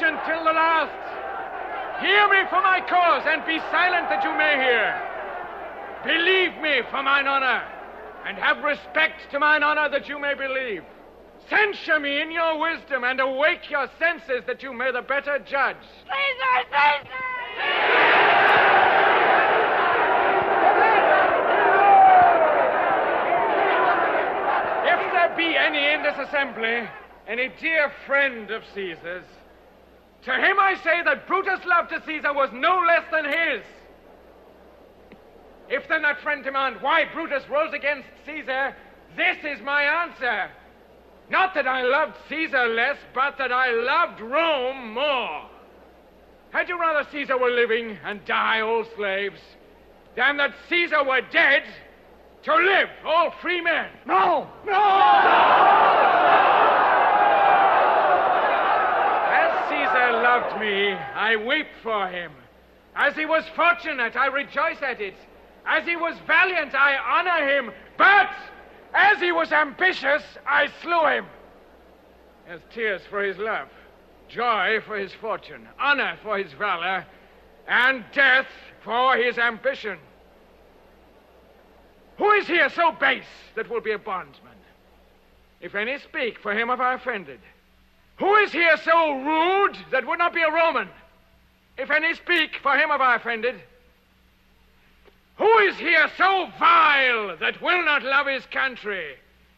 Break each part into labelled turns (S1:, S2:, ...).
S1: Till the last. Hear me for my cause, and be silent that you may hear. Believe me for mine honor, and have respect to mine honor that you may believe. Censure me in your wisdom, and awake your senses that you may the better judge.
S2: Caesar, Caesar!
S1: If there be any in this assembly, any dear friend of Caesar's, to him I say that Brutus' love to Caesar was no less than his. If then that friend demand why Brutus rose against Caesar, this is my answer. Not that I loved Caesar less, but that I loved Rome more. Had you rather Caesar were living and die all slaves, than that Caesar were dead to live all free men?
S2: No!
S1: No! no! loved me, I weep for him. As he was fortunate, I rejoice at it. As he was valiant, I honor him. But as he was ambitious, I slew him. As tears for his love, joy for his fortune, honor for his valor, and death for his ambition. Who is here so base that will be a bondsman? If any speak, for him have I offended. Who is here so rude that would not be a Roman? If any speak, for him have I offended. Who is here so vile that will not love his country?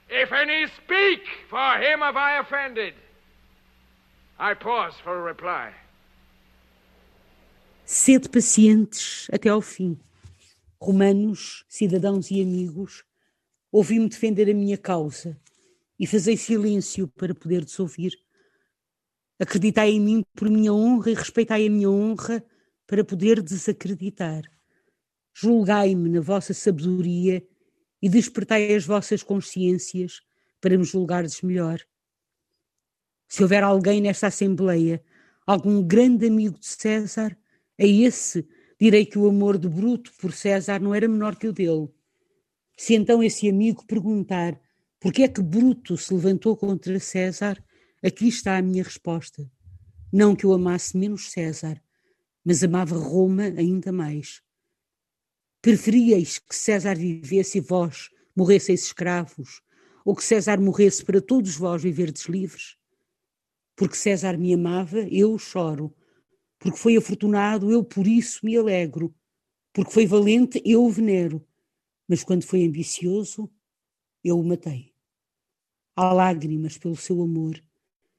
S1: If any speak, for him have I offended. I pause for a reply.
S3: Sede pacientes até ao fim. Romanos, cidadãos e amigos, ouvi-me defender a minha causa e fazei silêncio para poder ouvir Acreditai em mim por minha honra e respeitai a minha honra para poder desacreditar. Julgai-me na vossa sabedoria e despertai as vossas consciências para me julgardes melhor. Se houver alguém nesta Assembleia, algum grande amigo de César, a esse direi que o amor de Bruto por César não era menor que o dele. Se então esse amigo perguntar por que é que Bruto se levantou contra César, Aqui está a minha resposta. Não que eu amasse menos César, mas amava Roma ainda mais. Preferíeis que César vivesse e vós morresseis escravos, ou que César morresse para todos vós viverdes livres? Porque César me amava, eu choro. Porque foi afortunado, eu por isso me alegro. Porque foi valente, eu o venero. Mas quando foi ambicioso, eu o matei. Há lágrimas pelo seu amor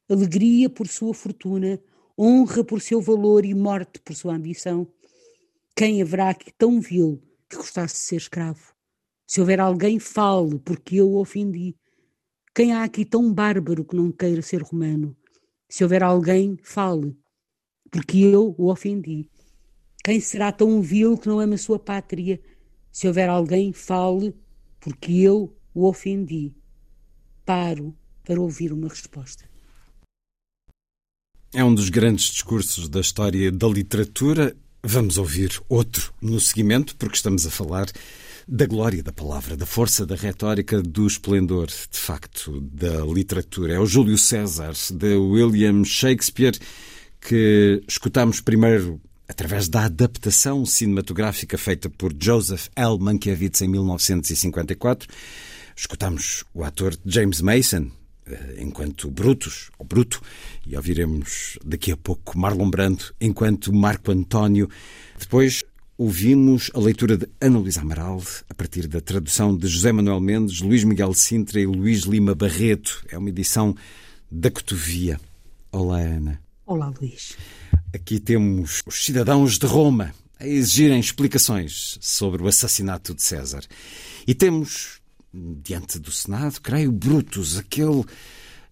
S3: alegria por sua fortuna, honra por seu valor e morte por sua ambição. Quem haverá aqui tão vil que gostasse de ser escravo? Se houver alguém, fale, porque eu o ofendi. Quem há aqui tão bárbaro que não queira ser romano? Se houver alguém, fale, porque eu o ofendi. Quem será tão vil que não ama a sua pátria? Se houver alguém, fale, porque eu o ofendi. Paro para ouvir uma resposta.
S4: É um dos grandes discursos da história da literatura. Vamos ouvir outro no seguimento, porque estamos a falar da glória da palavra, da força da retórica, do esplendor, de facto, da literatura. É o Júlio César, de William Shakespeare, que escutamos primeiro através da adaptação cinematográfica feita por Joseph L. Mankiewicz em 1954. Escutamos o ator James Mason, enquanto Brutus, ou Bruto, e ouviremos daqui a pouco Marlon Brando enquanto Marco António. Depois ouvimos a leitura de Ana Luísa Amaral, a partir da tradução de José Manuel Mendes, Luís Miguel Sintra e Luís Lima Barreto. É uma edição da Cotovia. Olá, Ana.
S3: Olá, Luís.
S4: Aqui temos os cidadãos de Roma a exigirem explicações sobre o assassinato de César. E temos, diante do Senado, creio, Brutus, aquele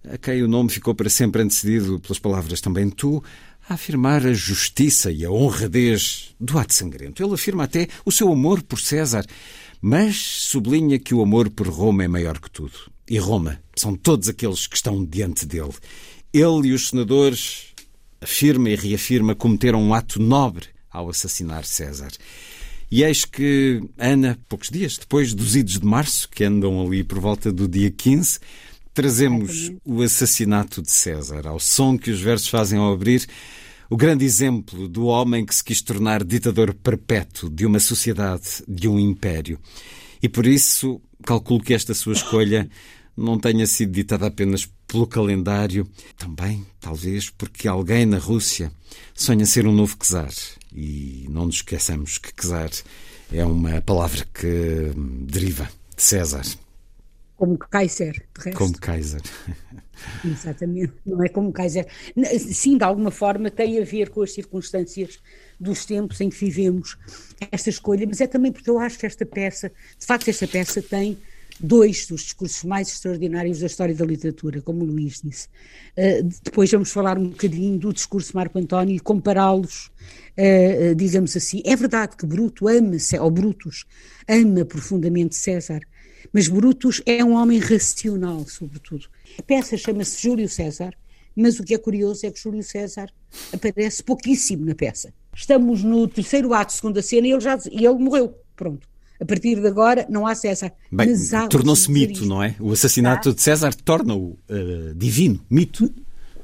S4: a quem o nome ficou para sempre antecedido pelas palavras também tu, a afirmar a justiça e a honradez do ato sangrento. Ele afirma até o seu amor por César, mas sublinha que o amor por Roma é maior que tudo. E Roma são todos aqueles que estão diante dele. Ele e os senadores, afirma e reafirma, cometeram um ato nobre ao assassinar César. E eis que Ana, poucos dias depois dos idos de março, que andam ali por volta do dia 15, trazemos o assassinato de César, ao som que os versos fazem ao abrir, o grande exemplo do homem que se quis tornar ditador perpétuo de uma sociedade, de um império. E por isso, calculo que esta sua escolha não tenha sido ditada apenas pelo calendário, também, talvez, porque alguém na Rússia sonha ser um novo czar. E não nos esqueçamos que czar é uma palavra que deriva de César.
S3: Como Kaiser, de resto.
S4: Como Kaiser.
S3: Exatamente, não é como Kaiser. Sim, de alguma forma tem a ver com as circunstâncias dos tempos em que vivemos esta escolha, mas é também porque eu acho que esta peça, de facto, esta peça tem dois dos discursos mais extraordinários da história da literatura, como o Luís disse. Uh, depois vamos falar um bocadinho do discurso de Marco António e compará-los, uh, digamos assim. É verdade que Bruto ama, ou Brutus, ama profundamente César, mas Brutus é um homem racional, sobretudo. A peça chama-se Júlio César, mas o que é curioso é que Júlio César aparece pouquíssimo na peça. Estamos no terceiro ato, segunda cena, e ele já e ele morreu. Pronto. A partir de agora não há César.
S4: Bem, tornou-se mito, não é? O assassinato de César torna-o uh, divino, mito.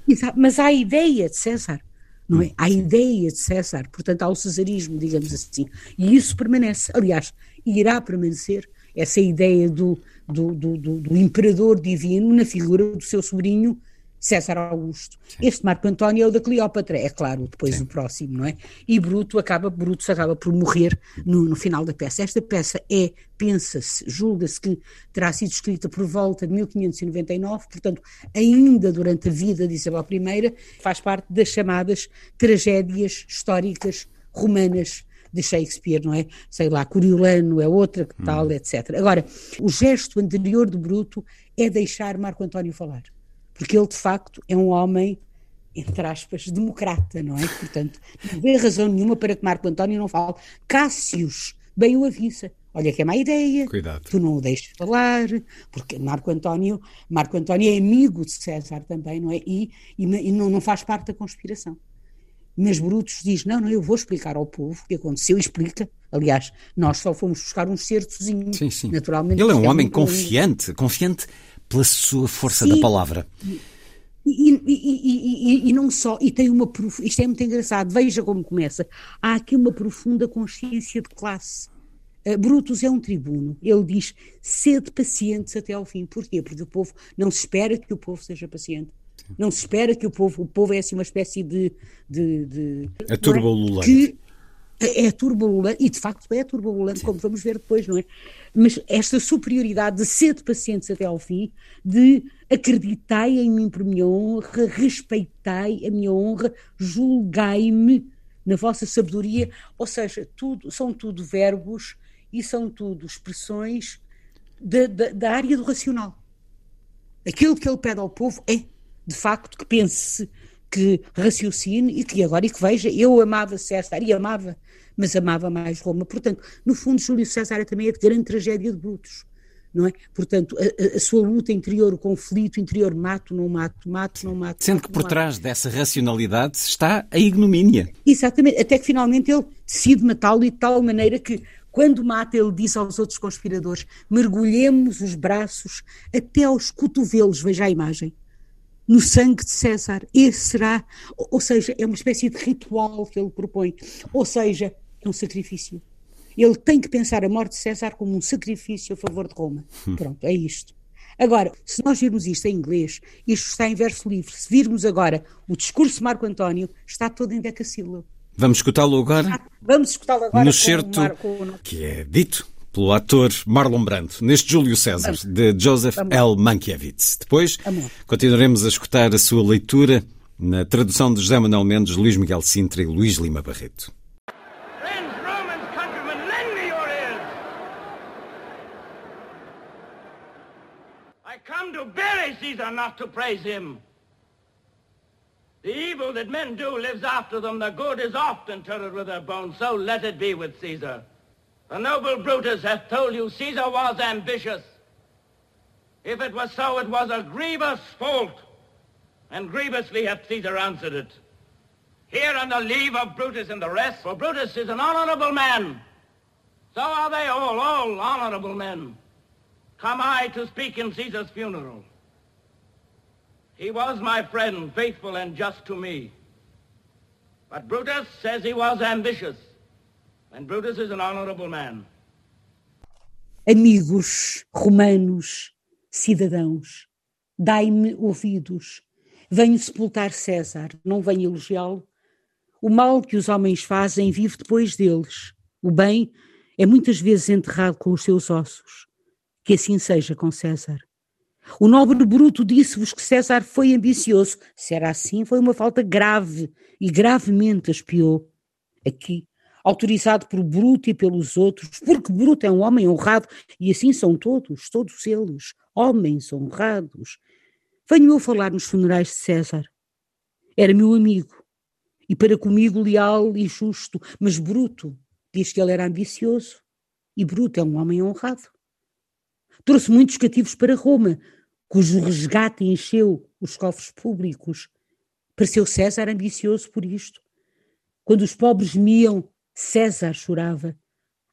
S3: Exato, mas há a ideia de César, não é? Há a ideia de César, portanto há o cesarismo, digamos assim. E isso permanece, aliás, irá permanecer essa ideia do, do, do, do imperador divino na figura do seu sobrinho César Augusto. Sim. Este Marco António é o da Cleópatra, é claro, depois Sim. o próximo, não é? E Bruto acaba, Brutus acaba por morrer no, no final da peça. Esta peça é, pensa-se, julga-se que terá sido escrita por volta de 1599, portanto, ainda durante a vida de Isabel I, faz parte das chamadas tragédias históricas romanas de Shakespeare, não é? Sei lá, Coriolano é outra que tal, hum. etc. Agora, o gesto anterior do Bruto é deixar Marco António falar, porque ele de facto é um homem entre aspas, democrata, não é? Portanto, não vê razão nenhuma para que Marco António não fale. Cássius bem o avisa. Olha que é má ideia.
S4: Cuidado.
S3: Tu não o deixes falar, porque Marco António, Marco António é amigo de César também, não é? E, e, e não, não faz parte da conspiração. Mas Brutus diz: não, não, eu vou explicar ao povo o que aconteceu, explica. Aliás, nós só fomos buscar um certozinho, sim, sim. naturalmente.
S4: Ele é um é homem confiante, confiante pela sua força sim. da palavra.
S3: E, e, e, e, não só, e tem uma isto é muito engraçado, veja como começa. Há aqui uma profunda consciência de classe. Uh, Brutus é um tribuno, ele diz: sede pacientes até ao fim. Porquê? Porque o povo não se espera que o povo seja paciente. Não se espera que o povo, o povo é assim uma espécie de. de, de
S4: a turbululante. Que
S3: é turbululante, e de facto é turbululante, como vamos ver depois, não é? Mas esta superioridade de ser de pacientes até ao fim, de acreditai em mim por minha honra, respeitai a minha honra, julgai-me na vossa sabedoria, ou seja, tudo, são tudo verbos e são tudo expressões da, da, da área do racional. Aquilo que ele pede ao povo é de facto, que pense, que raciocine e que agora e que veja, eu amava César e amava, mas amava mais Roma. Portanto, no fundo, Júlio César é também a grande tragédia de Brutus. Não é? Portanto, a, a, sua luta interior, o conflito interior, mato, não mato, mato, não mato.
S4: Sendo
S3: mato,
S4: que por trás dessa racionalidade está a ignomínia.
S3: Exatamente, até que finalmente ele decide matá-lo e de tal maneira que quando mata, ele diz aos outros conspiradores: mergulhemos os braços até aos cotovelos, veja a imagem no sangue de César. Esse será, ou seja, é uma espécie de ritual que ele propõe, ou seja, é um sacrifício. Ele tem que pensar a morte de César como um sacrifício a favor de Roma. Hum. Pronto, é isto. Agora, se nós virmos isto em inglês, isto está em verso livre. Se virmos agora o discurso de Marco António, está todo em decassílabo.
S4: Vamos escutá-lo agora?
S3: Vamos escutá-lo agora.
S4: No certo que é dito pelo ator Marlon Brando, neste Júlio César, de Joseph L. Mankiewicz. Depois continuaremos a escutar a sua leitura na tradução de José Manuel Mendes, Luís Miguel Sintra e Luís Lima Barreto.
S2: Caesar, not to praise him. The evil that men do lives after them. The good is oft interred with their bones. So let it be with Caesar. The noble Brutus hath told you Caesar was ambitious. If it was so, it was a grievous fault, and grievously hath Caesar answered it. Here on the leave of Brutus and the rest, for Brutus is an honorable man. So are they all, all honorable men. Come I to speak in Caesar's funeral. He was my friend, faithful and just to me. But Brutus says he was ambitious,
S3: Amigos romanos, cidadãos, dai-me ouvidos. Venho sepultar César, não venho elogiá-lo. O mal que os homens fazem vive depois deles. O bem é muitas vezes enterrado com os seus ossos. Que assim seja com César. O nobre Bruto disse-vos que César foi ambicioso. Se era assim, foi uma falta grave e gravemente espiou. Aqui, autorizado por Bruto e pelos outros, porque Bruto é um homem honrado e assim são todos, todos eles, homens honrados. Venho eu falar nos funerais de César. Era meu amigo e para comigo leal e justo, mas Bruto diz que ele era ambicioso e Bruto é um homem honrado. Trouxe muitos cativos para Roma, cujo resgate encheu os cofres públicos. Pareceu César ambicioso por isto. Quando os pobres miam, César chorava.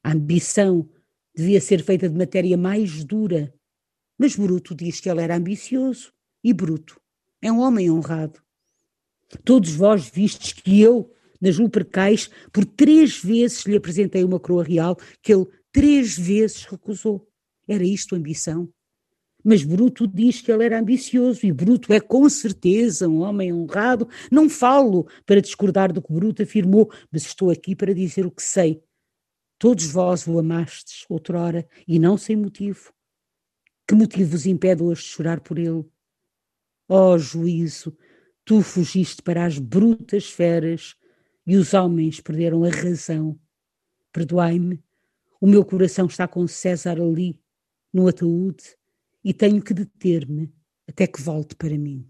S3: A ambição devia ser feita de matéria mais dura. Mas Bruto diz que ele era ambicioso. E Bruto é um homem honrado. Todos vós vistes que eu, nas Lupercais, por três vezes lhe apresentei uma coroa real que ele três vezes recusou. Era isto ambição? Mas Bruto diz que ele era ambicioso e Bruto é com certeza um homem honrado. Não falo para discordar do que Bruto afirmou, mas estou aqui para dizer o que sei. Todos vós o amastes outrora e não sem motivo. Que motivo vos impede hoje de chorar por ele? Ó oh, juízo, tu fugiste para as brutas feras e os homens perderam a razão. Perdoai-me, o meu coração está com César ali, no ataúde, e tenho que deter-me até que volte para mim.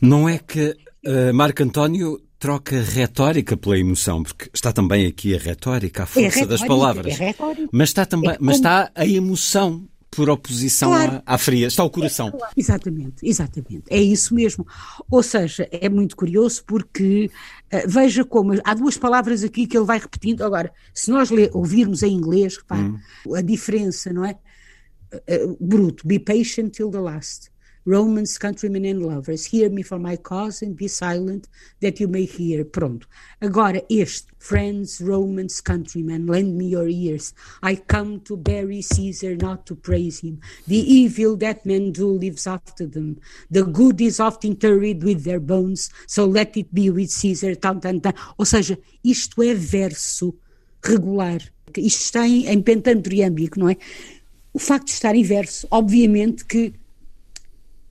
S4: Não é que uh, Marco António troca retórica pela emoção, porque está também aqui a retórica, a força é retórica, das palavras.
S3: É
S4: mas está também, é mas está a emoção por oposição claro. à, à, fria, está o coração. É,
S3: exatamente, exatamente, é isso mesmo. Ou seja, é muito curioso porque uh, veja como há duas palavras aqui que ele vai repetindo. Agora, se nós ouvirmos em inglês, repare, hum. a diferença, não é? Uh, bruto, be patient till the last. Romans, countrymen and lovers, hear me for my cause and be silent that you may hear. Pronto. Agora este, friends, Romans, countrymen, lend me your ears. I come to bury Caesar, not to praise him. The evil that men do lives after them. The good is oft interred with their bones, so let it be with Caesar. Tan, tan, tan. Ou seja, isto é verso regular. Isto está em, em pentanto iâmbico, não é? O facto de estar inverso, obviamente que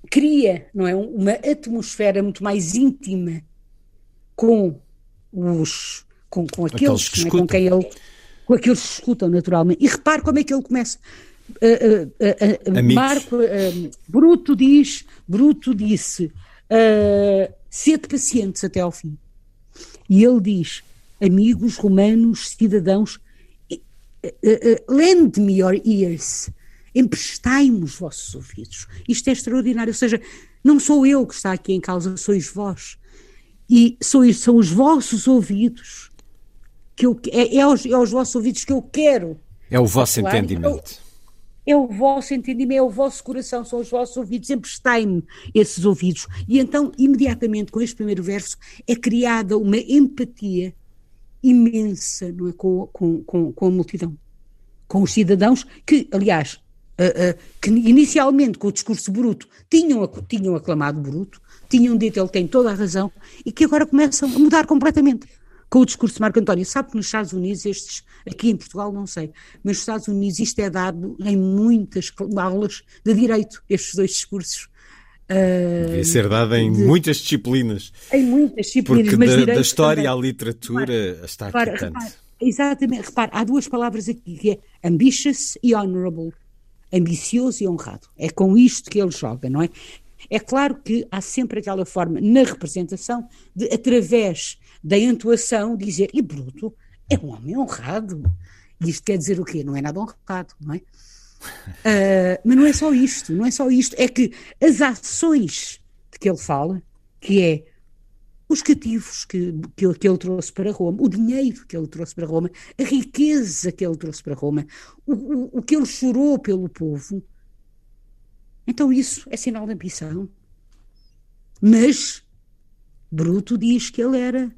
S3: cria, não é, uma atmosfera muito mais íntima com os com, com aqueles, aqueles que é, com quem ele com aqueles que escutam naturalmente. E repare como é que ele começa. Uh, uh, uh, Marco Bruto diz, Bruto disse, sede pacientes até ao fim. E ele diz, amigos romanos, cidadãos, lend me your ears emprestai-me os vossos ouvidos. Isto é extraordinário, ou seja, não sou eu que está aqui em causa, sois vós. E sois, são os vossos ouvidos que eu, é, é, aos, é aos vossos ouvidos que eu quero.
S4: É o vosso falar. entendimento.
S3: É, é o vosso entendimento, é o vosso coração, são os vossos ouvidos, emprestai-me esses ouvidos. E então, imediatamente, com este primeiro verso, é criada uma empatia imensa não é, com, com, com, a multidão, com os cidadãos, que, aliás, uh, uh, que inicialmente com o discurso bruto tinham, tinham aclamado bruto, tinham dito ele tem toda a razão, e que agora começam a mudar completamente com o discurso de Marco António. Sabe que nos Estados Unidos, estes, aqui em Portugal não sei, mas nos Estados Unidos isto é dado em muitas aulas de direito, estes dois discursos.
S4: Uh, Devia ser dada em de, muitas disciplinas.
S3: Em muitas disciplinas.
S4: Porque da, da, história também. à literatura repare, está aqui repare, tanto.
S3: Repare, exatamente. Repare, há duas palavras aqui, que é ambitious e honorable. Ambicioso e honrado. É com isto que ele joga, não é? É claro que há sempre aquela forma na representação de, através da entoação, dizer, e Bruto é um homem honrado. Isto quer dizer o quê? Não é nada honrado, não é? Uh, mas não é só isto, não é só isto, é que as ações de que ele fala, que é os cativos que, que, que, ele trouxe para Roma, o dinheiro que ele trouxe para Roma, a riqueza que ele trouxe para Roma, o, o, o que ele chorou pelo povo, então isso é sinal de ambição. Mas Bruto diz que ele era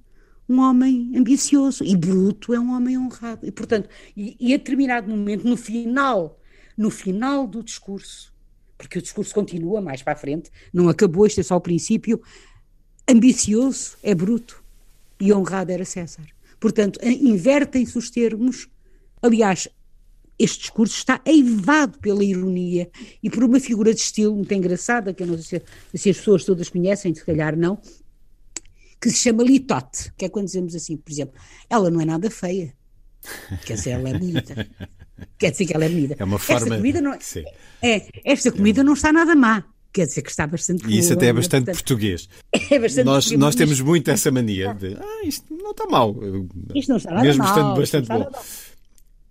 S3: um homem ambicioso e Bruto é um homem honrado. E, portanto, e, e a determinado momento, no final, no final do discurso, porque o discurso continua mais para a frente, não acabou, este é só o princípio, ambicioso é Bruto e honrado era César. Portanto, invertem-se os termos. Aliás, este discurso está eivado pela ironia e por uma figura de estilo muito engraçada, que eu não sei se, as pessoas todas conhecem, se calhar não, que se chama litote, que é quando dizemos assim, por exemplo, ela não é nada feia, quer dizer, ela é bonita. Quer dizer que ela é bonita.
S4: É uma forma.
S3: Esta comida não é, é esta comida não está nada má. Quer dizer que está bastante boa.
S4: E isso até é bastante portanto, português.
S3: É bastante
S4: nós, português, nós temos muito essa mania de ah, isto não está mal.
S3: Isto não está nada
S4: Mesmo
S3: mal.
S4: estando bastante bom.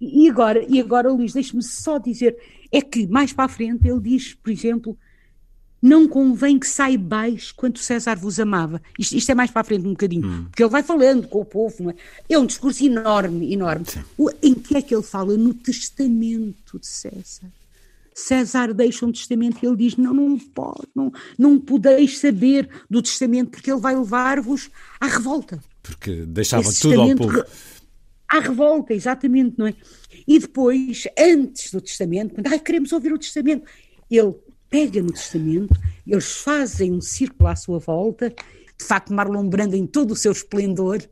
S3: E agora, e agora, Luís, deixe-me só dizer, é que mais para a frente ele diz, por exemplo, não convém que saibais quanto César vos amava. Isto, isto, é mais para a frente um bocadinho, hum. porque ele vai falando com o povo, não é? É um discurso enorme, enorme. O, em que é que ele fala? No testamento de César. César deixa um testamento e ele diz: Não, não pode, não, não podeis saber do testamento, porque ele vai levar-vos à revolta.
S4: Porque deixava tudo ao povo
S3: à revolta, exatamente, não é? E depois, antes do testamento, quando ah, queremos ouvir o testamento, ele pega no testamento, eles fazem um círculo à sua volta, de facto Marlon Brando em todo o seu esplendor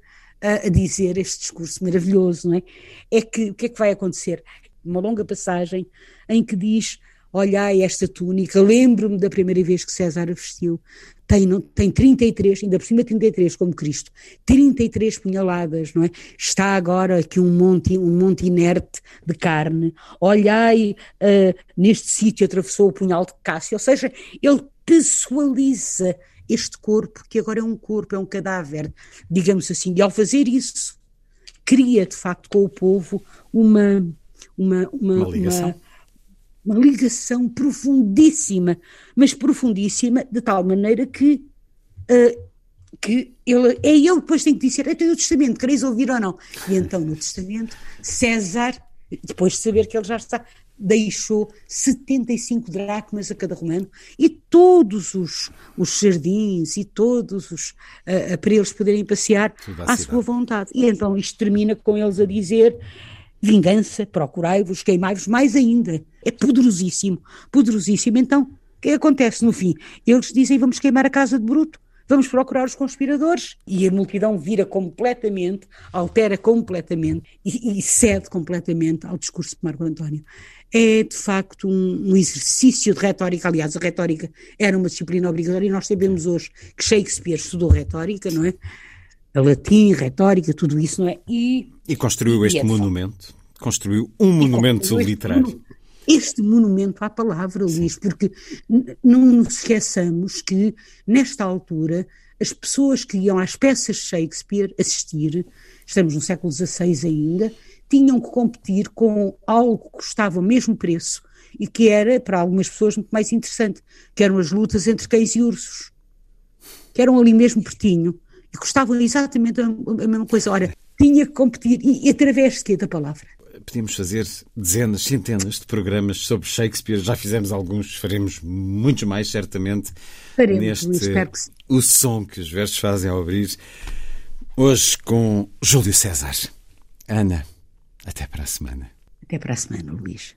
S3: a, a dizer este discurso maravilhoso, não é? É que o que é que vai acontecer? Uma longa passagem em que diz olhai esta túnica, lembro-me da primeira vez que César a vestiu, tem, tem 33, ainda por cima 33 como Cristo, 33 punhaladas, não é? Está agora aqui um monte, um monte inerte de carne, olhai, uh, neste sítio atravessou o punhal de Cássio, ou seja, ele pessoaliza este corpo, que agora é um corpo, é um cadáver, digamos assim, e ao fazer isso, cria de facto com o povo uma, uma, uma,
S4: uma ligação.
S3: Uma, uma ligação profundíssima, mas profundíssima, de tal maneira que, uh, que ele, é ele depois tem que dizer, então o testamento, quereis ouvir ou não? E então no testamento, César, depois de saber que ele já está, deixou 75 dracmas a cada romano e todos os, os jardins e todos os, uh, para eles poderem passear à sua vontade. E então isto termina com eles a dizer vingança, procurai-vos, queimai-vos mais ainda. É poderosíssimo, poderosíssimo. Então, o que acontece no fim? Eles dizem, vamos queimar a casa de Bruto, vamos procurar os conspiradores. E a multidão vira completamente, altera completamente e, e cede completamente ao discurso de Marco António. É, de facto, um, um, exercício de retórica. Aliás, a retórica era uma disciplina obrigatória e nós sabemos hoje que Shakespeare estudou retórica, não é? A latim, retórica, tudo isso, não é?
S4: E, e construiu este e é monumento. Construiu um monumento literário.
S3: Este monumento à palavra, Luís, porque não nos esqueçamos que, nesta altura, as pessoas que iam às peças de Shakespeare assistir, estamos no século XVI ainda, tinham que competir com algo que custava o mesmo preço e que era, para algumas pessoas, muito mais interessante, que eram as lutas entre cães e ursos, que eram ali mesmo pertinho e custavam exatamente a, a mesma coisa. Ora, tinha que competir, e, e através de quê? Da palavra.
S4: Podíamos fazer dezenas, centenas de programas sobre Shakespeare, já fizemos alguns, faremos muitos mais, certamente.
S3: Faremos,
S4: neste
S3: espero que sim.
S4: O som que os versos fazem ao abrir. Hoje com Júlio César. Ana, até para a semana.
S3: Até para a semana, Luís.